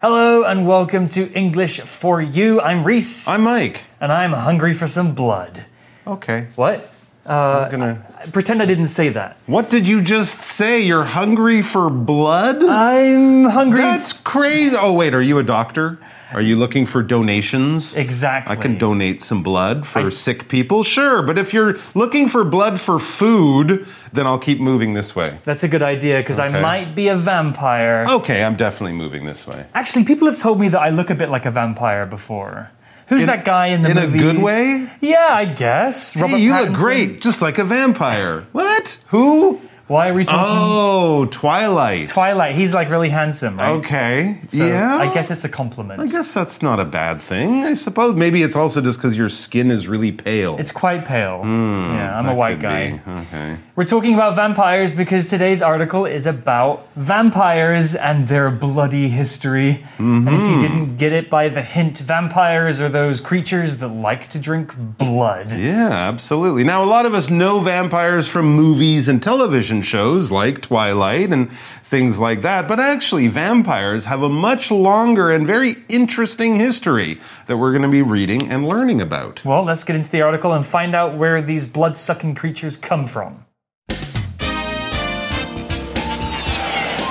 Hello and welcome to English for You. I'm Reese. I'm Mike. and I'm hungry for some blood. Okay. What? Uh, I'm gonna. Pretend I didn't say that. What did you just say? You're hungry for blood? I'm hungry. That's crazy. Oh wait, are you a doctor? Are you looking for donations? exactly. I can donate some blood for I- sick people, sure. But if you're looking for blood for food, then I'll keep moving this way. That's a good idea because I might be a vampire. Okay, I'm definitely moving this way. Actually, people have told me that I look a bit like a vampire before. Who's that guy in the In a good way? Yeah, I guess. Robert Hey, you Pattinson. look great, just like a vampire. What? Who? Why are we talking Oh, Twilight. Twilight? He's like really handsome, right? Okay. So yeah. I guess it's a compliment. I guess that's not a bad thing. I suppose maybe it's also just because your skin is really pale. It's quite pale. Hmm, yeah, I'm a white guy. be. Okay. We're talking about vampires because today's article is about vampires and their bloody history. And if you mm-hmm. didn't get it by the hint, vampires are those creatures that like to drink blood. Yeah, absolutely. Now, a lot of us know vampires from movies and television shows like Twilight and things like that, but actually, vampires have a much longer and very interesting history that we're going to be reading and learning about. Well, let's get into the article and find out where these blood sucking creatures come from.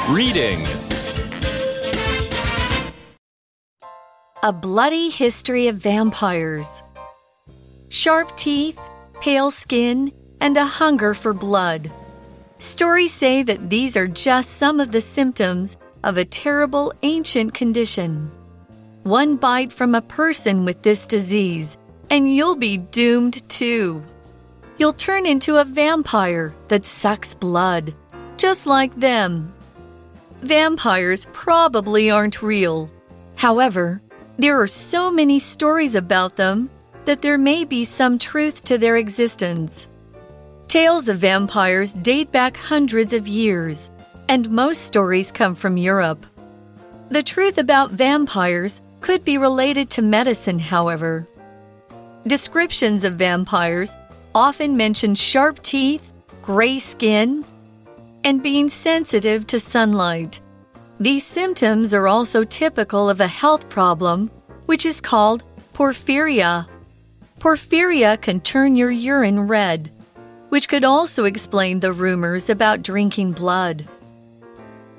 Reading. A Bloody History of Vampires. Sharp teeth, pale skin, and a hunger for blood. Stories say that these are just some of the symptoms of a terrible ancient condition. One bite from a person with this disease, and you'll be doomed too. You'll turn into a vampire that sucks blood, just like them. Vampires probably aren't real. However, there are so many stories about them that there may be some truth to their existence. Tales of vampires date back hundreds of years, and most stories come from Europe. The truth about vampires could be related to medicine, however. Descriptions of vampires often mention sharp teeth, gray skin, and being sensitive to sunlight. These symptoms are also typical of a health problem, which is called porphyria. Porphyria can turn your urine red, which could also explain the rumors about drinking blood.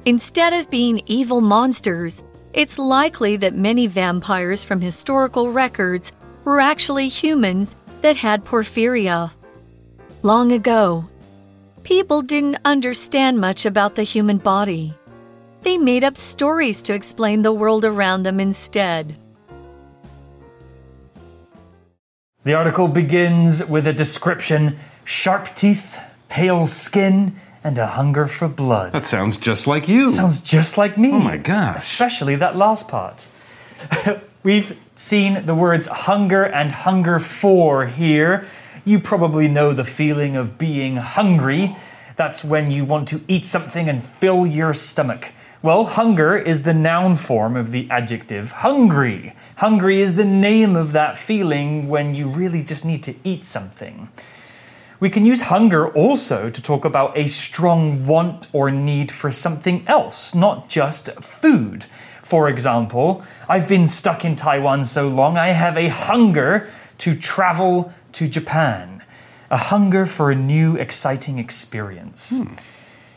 Instead of being evil monsters, it's likely that many vampires from historical records were actually humans that had porphyria. Long ago, people didn't understand much about the human body. They made up stories to explain the world around them instead. The article begins with a description sharp teeth, pale skin, and a hunger for blood. That sounds just like you. Sounds just like me. oh my gosh. especially that last part. We've seen the words hunger and hunger for here. You probably know the feeling of being hungry. That's when you want to eat something and fill your stomach. Well, hunger is the noun form of the adjective hungry. Hungry is the name of that feeling when you really just need to eat something. We can use hunger also to talk about a strong want or need for something else, not just food. For example, I've been stuck in Taiwan so long, I have a hunger to travel to Japan, a hunger for a new, exciting experience. Hmm.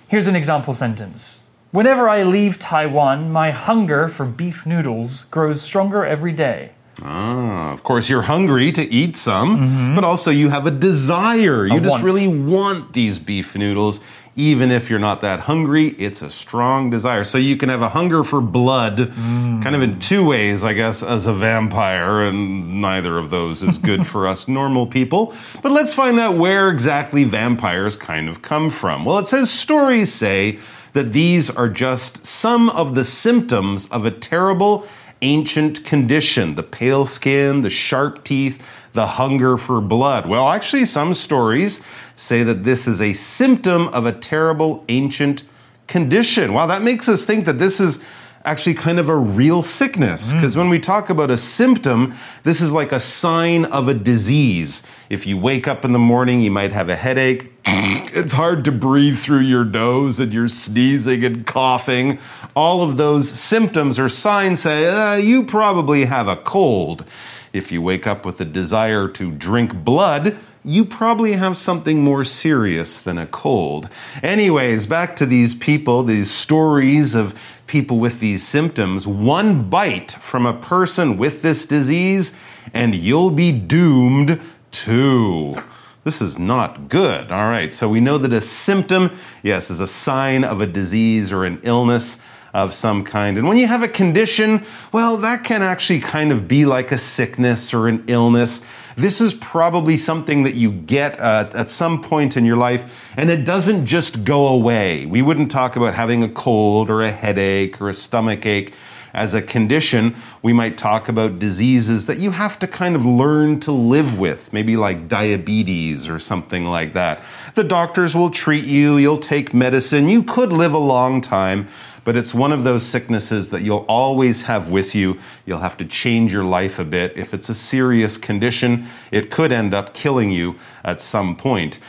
Here's an example sentence Whenever I leave Taiwan, my hunger for beef noodles grows stronger every day. Ah, of course, you're hungry to eat some, but also you have a desire. You just want. really want these beef noodles. Even if you're not that hungry, it's a strong desire. So you can have a hunger for blood, kind of in two ways, I guess, as a vampire, and neither of those is good for us normal people. But let's find out where exactly vampires kind of come from. Well, it says stories say that these are just some of the symptoms of a terrible ancient condition the pale skin, the sharp teeth, the hunger for blood. Well, actually, some stories say that this is a symptom of a terrible ancient condition. Wow, that makes us think that this is actually kind of a real sickness. Because when we talk about a symptom, this is like a sign of a disease. If you wake up in the morning, you might have a headache. It's hard to breathe through your nose and you're sneezing and coughing. All of those symptoms or signs say uh, you probably have a cold. If you wake up with a desire to drink blood, you probably have something more serious than a cold. Anyways, back to these people, these stories of people with these symptoms. One bite from a person with this disease, and you'll be doomed too. This is not good. All right, so we know that a symptom, yes, is a sign of a disease or an illness of some kind. And when you have a condition, well, that can actually kind of be like a sickness or an illness. This is probably something that you get uh, at some point in your life, and it doesn't just go away. We wouldn't talk about having a cold or a headache or a stomach ache as a condition, we might talk about diseases that you have to kind of learn to live with, maybe like diabetes or something like that. The doctors will treat you, you'll take medicine, you could live a long time, but it's one of those sicknesses that you'll always have with you. You'll have to change your life a bit. If it's a serious condition, it could end up killing you at some point.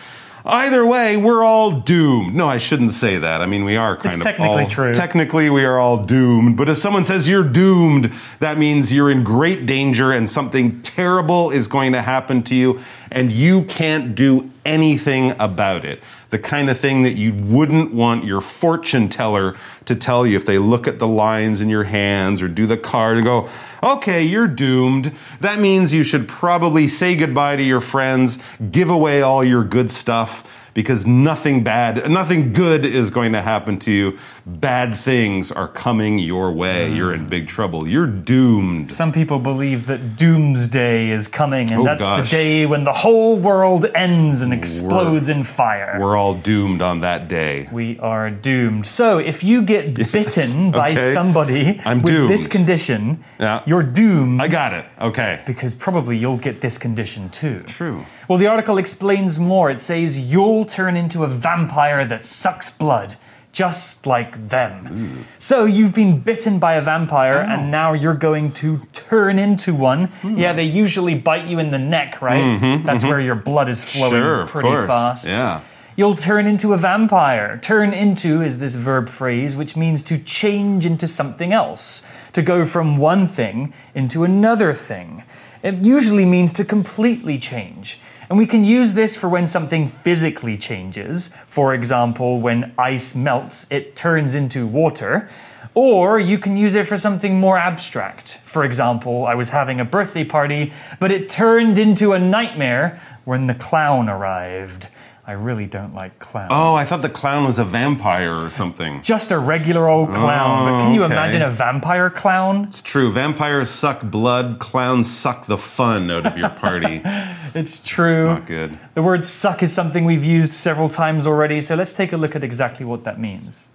Either way, we're all doomed. No, I shouldn't say that. I mean, we are kind of. It's of technically all- true. Technically, we are all doomed. But if someone says you're doomed, that means you're in great danger and something terrible is going to happen to you, and you can't do anything about it. The kind of thing that you wouldn't want your fortune teller to tell you if they look at the lines in your hands or do the card and go, okay, you're doomed. That means you should probably say goodbye to your friends, give away all your good stuff because nothing bad, nothing good is going to happen to you. Bad things are coming your way. You're in big trouble. You're doomed. Some people believe that doomsday is coming, and Oh, that's gosh. the day when the whole world ends and explodes in fire. We're all doomed on that day. we are doomed. So, if you get bitten by okay. somebody I'm with this condition, Yeah. you're doomed I got it. Okay. because probably you'll get this condition too. True. Well, the article explains more. It says you'll turn into a vampire that sucks blood, just like them. So you've been bitten by a vampire, Oh. and now you're going to turn into one. Hmm. Yeah, they usually bite you in the neck, right? That's where your blood is flowing Sure, of pretty course. fast. Yeah. You'll turn into a vampire. Turn into is this verb phrase, which means to change into something else, to go from one thing into another thing. It usually means to completely change. And we can use this for when something physically changes. For example, when ice melts, it turns into water. Or you can use it for something more abstract. For example, I was having a birthday party, but it turned into a nightmare when the clown arrived. I really don't like clowns. Oh, I thought the clown was a vampire or something. Just a regular old clown. but can oh, you Oh, okay. imagine a vampire clown? It's true. Vampires suck blood. Clowns suck the fun out of your party. It's true. Not good. The word suck is something we've used several times already, so let's take a look at exactly what that means.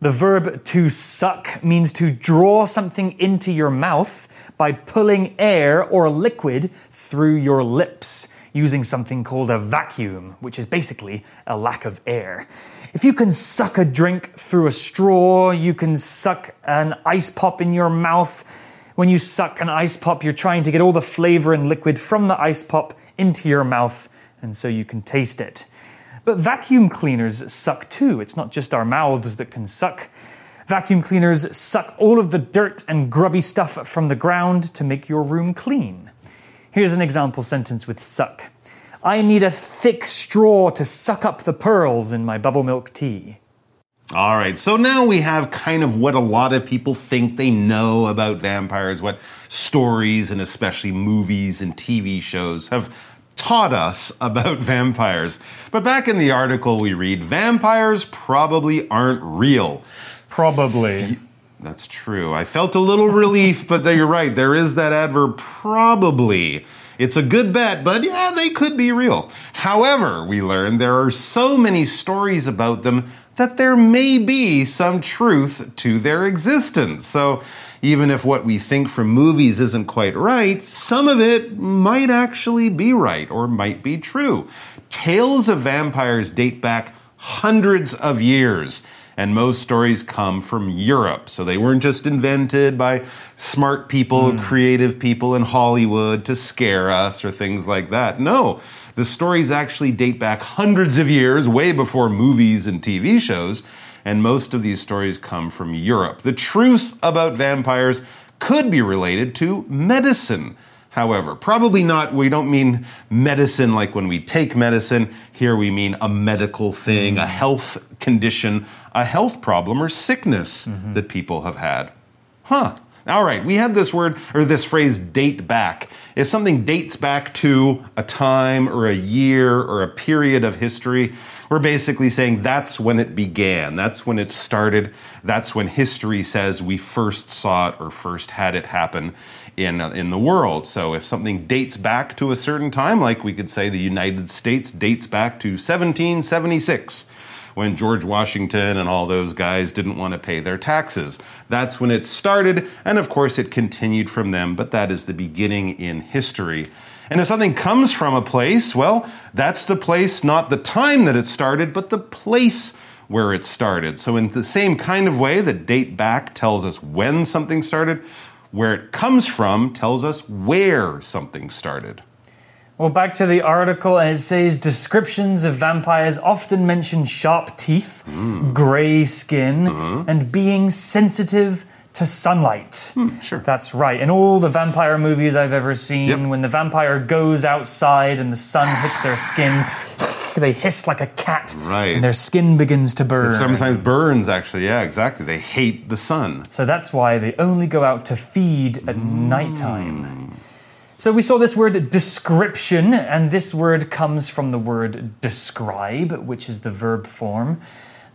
The verb to suck means to draw something into your mouth by pulling air or liquid through your lips using something called a vacuum, which is basically a lack of air. If you can suck a drink through a straw, you can suck an ice pop in your mouth. When you suck an ice pop, you're trying to get all the flavor and liquid from the ice pop into your mouth, and so you can taste it. But vacuum cleaners suck too. It's not just our mouths that can suck. Vacuum cleaners suck all of the dirt and grubby stuff from the ground to make your room clean. Here's an example sentence with suck. I need a thick straw to suck up the pearls in my bubble milk tea. All right, so now we have kind of what a lot of people think they know about vampires, what stories and especially movies and TV shows have taught us about vampires. But back in the article we read, vampires probably aren't real. Probably. That's true. I felt a little relief, but you're right. There is that adverb probably. It's a good bet, but yeah, they could be real. However, we learn there are so many stories about them that there may be some truth to their existence. So, even if what we think from movies isn't quite right, some of it might actually be right or might be true. Tales of vampires date back hundreds of years. And most stories come from Europe. So they weren't just invented by smart people, hmm. creative people in Hollywood to scare us or things like that. No, the stories actually date back hundreds of years, way before movies and TV shows. And most of these stories come from Europe. The truth about vampires could be related to medicine however. Probably not, we don't mean medicine like when we take medicine. Here we mean a medical thing, a mm. health condition, a health problem or sickness mm-hmm. that people have had. Huh. All right, we had this word or this phrase date back. If something dates back to a time or a year or a period of history, we're basically saying that's when it began. That's when it started. That's when history says we first saw it or first had it happen in, uh, in the world. So if something dates back to a certain time, like we could say the United States dates back to 1776 when George Washington and all those guys didn't want to pay their taxes. That's when it started, and of course it continued from them, but that is the beginning in history. And if something comes from a place, well, that's the place, not the time that it started, but the place where it started. So, in the same kind of way that date back tells us when something started, where it comes from tells us where something started. Well, back to the article, and it says descriptions of vampires often mention sharp teeth, mm. grey skin, mm-hmm. and being sensitive to sunlight. Hmm, sure. That's right. In all the vampire movies I've ever seen, Yep. when the vampire goes outside and the sun hits their skin, they hiss like a cat, Right. and their skin begins to burn. Sometimes burns, actually. Yeah, exactly. They hate the sun. So that's why they only go out to feed at mm. nighttime. So we saw this word description, and this word comes from the word describe, which is the verb form.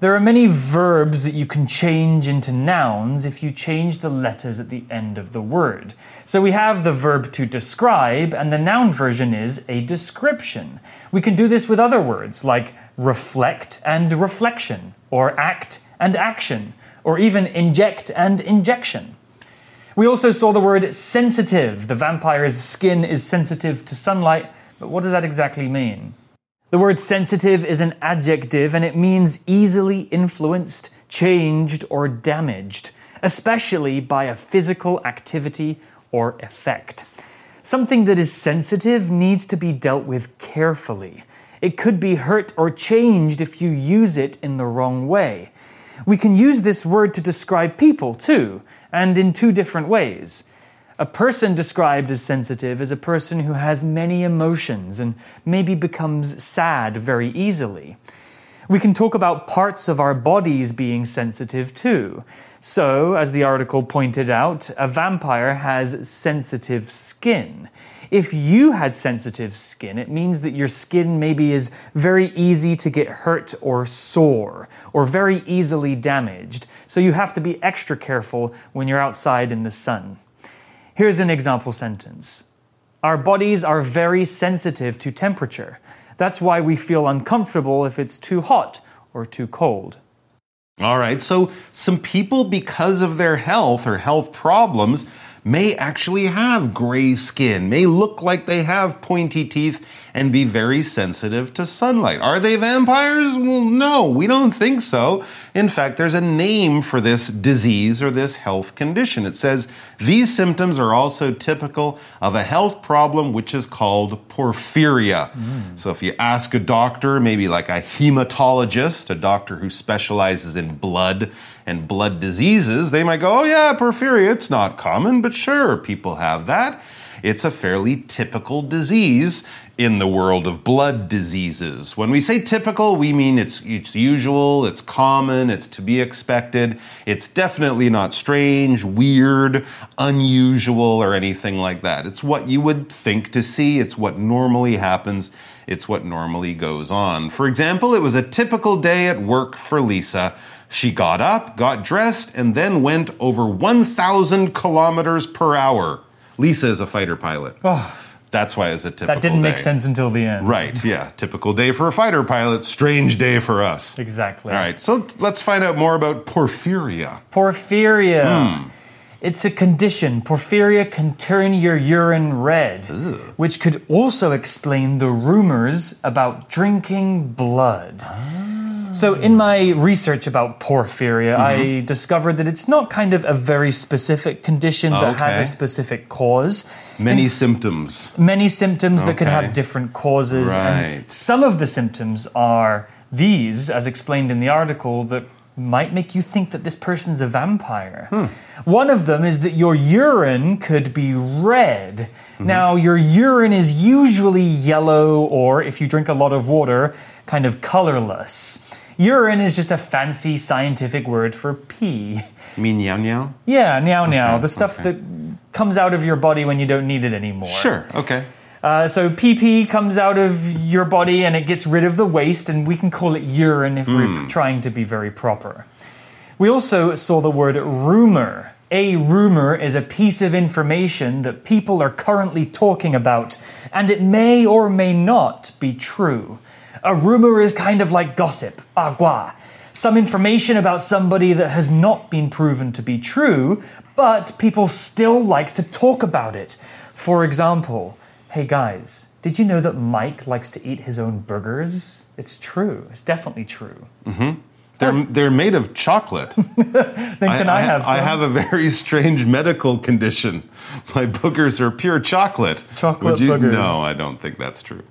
There are many verbs that you can change into nouns if you change the letters at the end of the word. So we have the verb to describe, and the noun version is a description. We can do this with other words like reflect and reflection, or act and action, or even inject and injection. We also saw the word sensitive. The vampire's skin is sensitive to sunlight, but what does that exactly mean? The word sensitive is an adjective and it means easily influenced, changed, or damaged, especially by a physical activity or effect. Something that is sensitive needs to be dealt with carefully. It could be hurt or changed if you use it in the wrong way. We can use this word to describe people too, and in two different ways. A person described as sensitive is a person who has many emotions and maybe becomes sad very easily. We can talk about parts of our bodies being sensitive too. So, as the article pointed out, a vampire has sensitive skin. If you had sensitive skin, it means that your skin maybe is very easy to get hurt or sore, or very easily damaged. So, you have to be extra careful when you're outside in the sun. Here's an example sentence Our bodies are very sensitive to temperature. That's why we feel uncomfortable if it's too hot or too cold. All right, so some people, because of their health or health problems, may actually have gray skin, may look like they have pointy teeth, and be very sensitive to sunlight. Are they vampires? Well, no, we don't think so. In fact, there's a name for this disease or this health condition. It says these symptoms are also typical of a health problem which is called porphyria. Hmm. So if you ask a doctor, maybe like a hematologist, a doctor who specializes in blood and blood diseases, they might go, oh yeah, porphyria, it's not common, but sure, people have that. It's a fairly typical disease in the world of blood diseases. When we say typical, we mean it's, it's usual, it's common, it's to be expected. It's definitely not strange, weird, unusual, or anything like that. It's what you would think to see, it's what normally happens, it's what normally goes on. For example, it was a typical day at work for Lisa. She got up, got dressed, and then went over 1,000 kilometers per hour. Lisa is a fighter pilot. That's why it's a typical That didn't make sense until the end. Right, yeah. Typical day for a fighter pilot, strange day for us. Exactly. All right, so let's find out more about porphyria. Porphyria. Hmm. It's a condition. Porphyria can turn your urine red, which could also explain the rumors about drinking blood. Ah. So, in my research about porphyria, I discovered that it's not kind of a very specific condition that has a specific cause. Many symptoms. Many symptoms that could have different causes. Right. And some of the symptoms are these, as explained in the article, that might make you think that this person's a vampire. Hmm. One of them is that your urine could be red. Mm-hmm. Now, your urine is usually yellow, or if you drink a lot of water, kind of colorless. Urine is just a fancy scientific word for pee. You mean meow meow? Yeah, now now, the stuff okay. that comes out of your body when you don't need it anymore. Sure. Okay. Uh, so PP comes out of your body and it gets rid of the waste, and we can call it urine if we're trying to be very proper. We also saw the word rumor. A rumor is a piece of information that people are currently talking about, and it may or may not be true. A rumor is kind of like gossip, agua. Some information about somebody that has not been proven to be true, but people still like to talk about it. For example, hey guys, did you know that Mike likes to eat his own burgers? It's true. It's definitely true. Mhm. They're they're made of chocolate. Then can I, have some? I have a very strange medical condition. My boogers are pure chocolate. Chocolate Would you? boogers. No, I don't think that's true.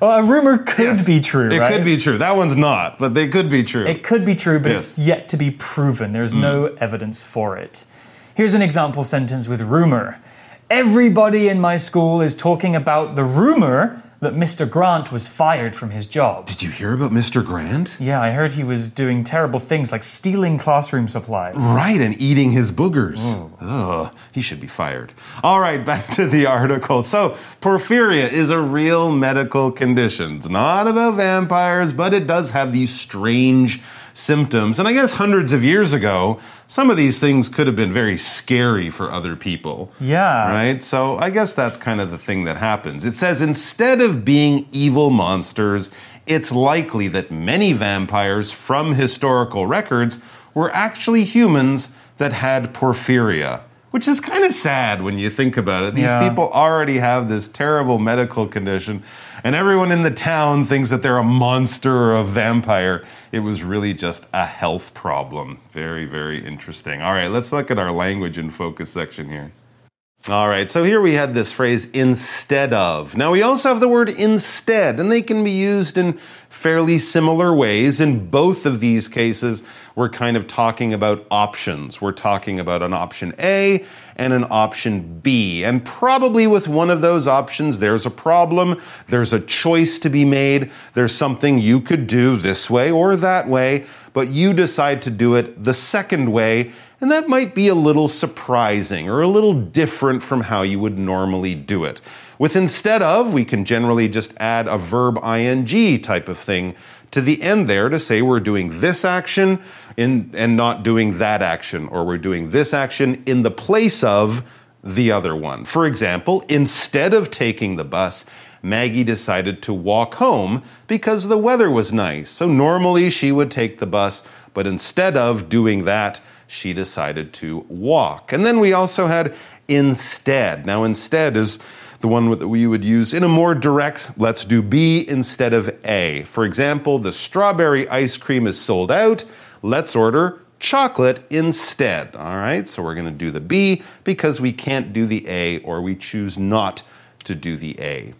Well, a rumor could Yes, be true, It right? could be true. That one's not, but they could be true. It could be true, but Yes. it's yet to be proven. There's no mm. evidence for it. Here's an example sentence with rumor. Everybody in my school is talking about the rumor that Mr. Grant was fired from his job. Did you hear about Mr. Grant? Yeah, I heard he was doing terrible things like stealing classroom supplies. Right, and eating his boogers. Ugh, he should be fired. All right, back to the article. So, porphyria is a real medical condition. It's not about vampires, but it does have these strange symptoms. And I guess hundreds of years ago, some of these things could have been very scary for other people. Yeah. Right? So I guess that's kind of the thing that happens. It says instead of being evil monsters, it's likely that many vampires from historical records were actually humans that had porphyria. Which is kind of sad when you think about it. These Yeah. people already have this terrible medical condition, and everyone in the town thinks that they're a monster or a vampire. It was really just a health problem. Very, very interesting. All right, let's look at our language and focus section here. All right, so here we had this phrase instead of. Now we also have the word instead, and they can be used in fairly similar ways. In both of these cases, we're kind of talking about options. We're talking about an option A and an option B. And probably with one of those options, there's a problem, there's a choice to be made, there's something you could do this way or that way, but you decide to do it the second way. And that might be a little surprising or a little different from how you would normally do it. With instead of, we can generally just add a verb ing type of thing to the end there to say we're doing this action in, and not doing that action, or we're doing this action in the place of the other one. For example, instead of taking the bus, Maggie decided to walk home because the weather was nice. So normally she would take the bus, but instead of doing that, she decided to walk. And then we also had instead. Now, instead is the one that we would use in a more direct, let's do B instead of A. For example, the strawberry ice cream is sold out. Let's order chocolate instead. All right, so we're going to do the B because we can't do the A or we choose not to do the A.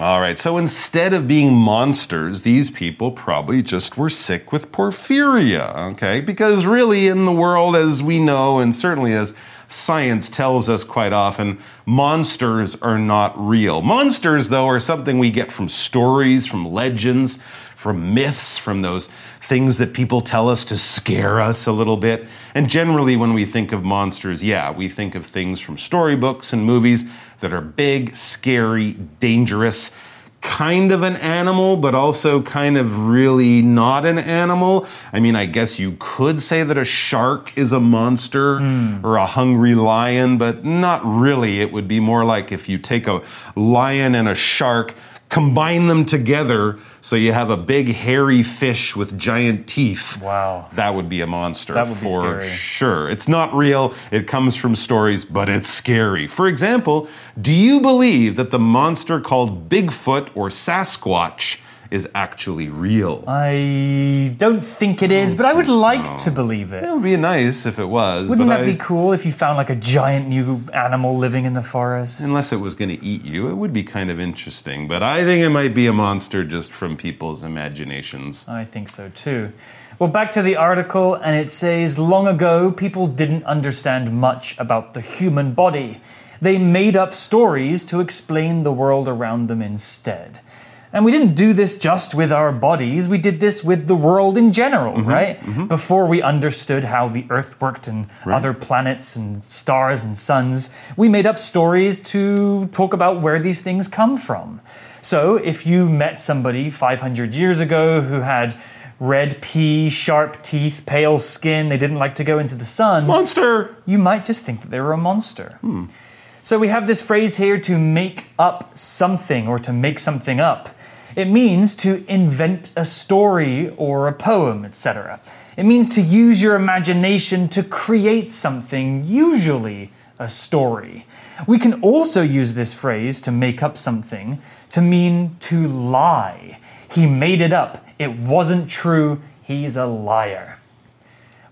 All right, so instead of being monsters, these people probably just were sick with porphyria, okay? Because really, in the world, as we know, and certainly as science tells us quite often, monsters are not real. Monsters, though, are something we get from stories, from legends, from myths, from those things that people tell us to scare us a little bit. And generally, when we think of monsters, yeah, we think of things from storybooks and movies that are big, scary, dangerous, kind of an animal, but also kind of really not an animal. I mean, I guess you could say that a shark is a monster hmm. or a hungry lion, but not really. It would be more like if you take a lion and a shark, combine them together so you have a big hairy fish with giant teeth. Wow. That would be a monster That would be for scary. sure. It's not real, it comes from stories, but it's scary. For example, do you believe that the monster called Bigfoot or Sasquatch is actually real. I don't think it is, but I would like so. to believe it. It would be nice if it was. Wouldn't that I- be cool if you found like a giant new animal living in the forest? Unless it was going to eat you, it would be kind of interesting. But I think it might be a monster just from people's imaginations. I think so too. Well, back to the article, and it says long ago, people didn't understand much about the human body. They made up stories to explain the world around them instead. And we didn't do this just with our bodies, we did this with the world in general, mm-hmm. right? Mm-hmm. Before we understood how the earth worked and other planets and stars and suns, we made up stories to talk about where these things come from. So if you met somebody 500 years ago who had red pee, sharp teeth, pale skin, they didn't like to go into the sun, Monster! you might just think that they were a monster. Hmm. So we have this phrase here to make up something or to make something up. It means to invent a story or a poem, etc. It means to use your imagination to create something, usually a story. We can also use this phrase to make up something to mean to lie. He made it up. It wasn't true. He's a liar.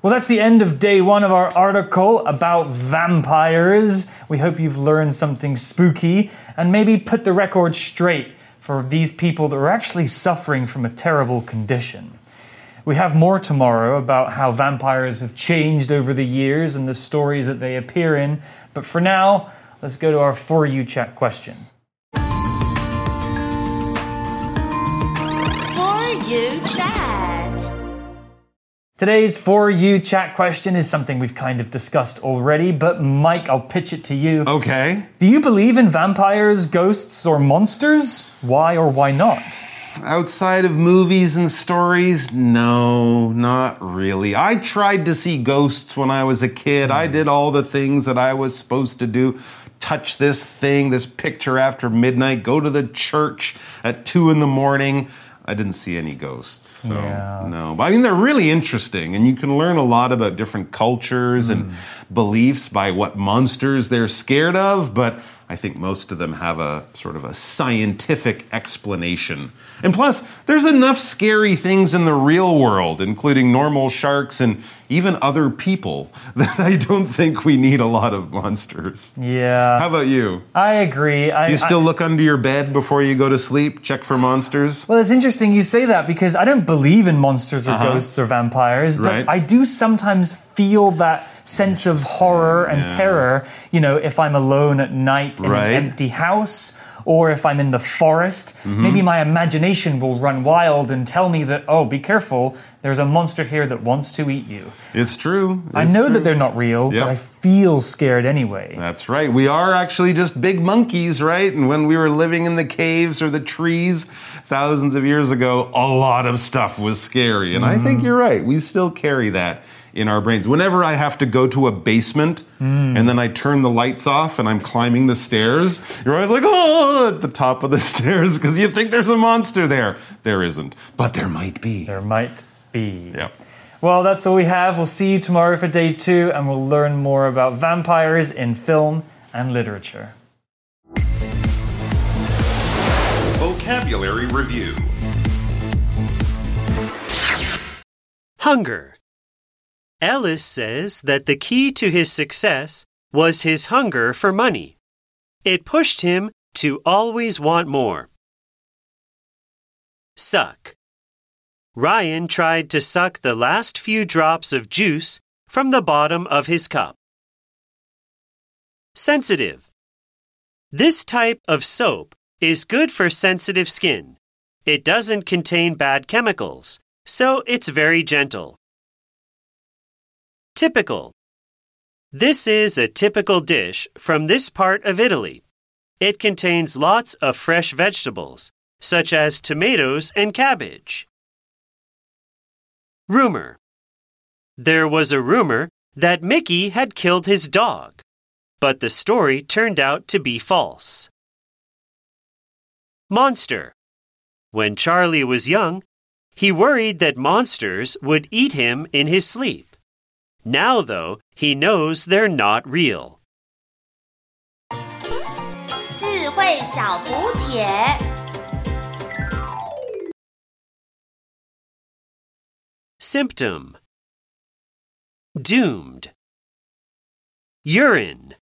Well, that's the end of day one of our article about vampires. We hope you've learned something spooky and maybe put the record straight for these people that are actually suffering from a terrible condition. We have more tomorrow about how vampires have changed over the years and the stories that they appear in. But for now, let's go to our For You Chat question. Today's For You Chat question is something we've kind of discussed already, but Mike, I'll pitch it to you. Okay. Do you believe in vampires, ghosts, or monsters? Why or why not? Outside of movies and stories, no, not really. I tried to see ghosts when I was a kid. I hmm. did all the things that I was supposed to do. Touch this thing, this picture after midnight, go to the church at two in the morning. I didn't see any ghosts. So, Yeah. no. But I mean, they're really interesting, and you can learn a lot about different cultures and hmm. beliefs by what monsters they're scared of. But I think most of them have a sort of a scientific explanation. And plus, there's enough scary things in the real world, including normal sharks and even other people, that I don't think we need a lot of monsters. Yeah, How about you? I agree. I, Do you still I- look under your bed before you go to sleep? Check for monsters? well, it's interesting you say that because I don't believe in monsters or ghosts or vampires, but Uh-huh. Right. I do sometimes feel that sense of horror and terror. You know, if I'm alone at night in Right. an empty house. Or if I'm in the forest, Mm-hmm. maybe my imagination will run wild and tell me that, oh, be careful, there's a monster here that wants to eat you. It's true. I know true. that they're not real, Yep. but I feel scared anyway. That's right. We are actually just big monkeys, right? And when we were living in the caves or the trees thousands of years ago, a lot of stuff was scary. And I think you're right. We still carry that in our brains. Whenever I have to go to a basement hmm. and then I turn the lights off and I'm climbing the stairs, you're always like, oh, at the top of the stairs because you think there's a monster there. There isn't, but there might be. There might be. Yep. Well, that's all we have. We'll see you tomorrow for day two, and we'll learn more about vampires in film and literature. Vocabulary Review Hunger. Ellis says that the key to his success was his hunger for money. It pushed him to always want more. Suck. Ryan tried to suck the last few drops of juice from the bottom of his cup. Sensitive. This type of soap is good for sensitive skin. It doesn't contain bad chemicals, so it's very gentle. Typical. This is a typical dish from this part of Italy. It contains lots of fresh vegetables, such as tomatoes and cabbage. Rumor. There was a rumor that Mickey had killed his dog, but the story turned out to be false. Monster. When Charlie was young, he worried that monsters would eat him in his sleep. Now, though, he knows they're not real. Symptom. Doomed. Urine.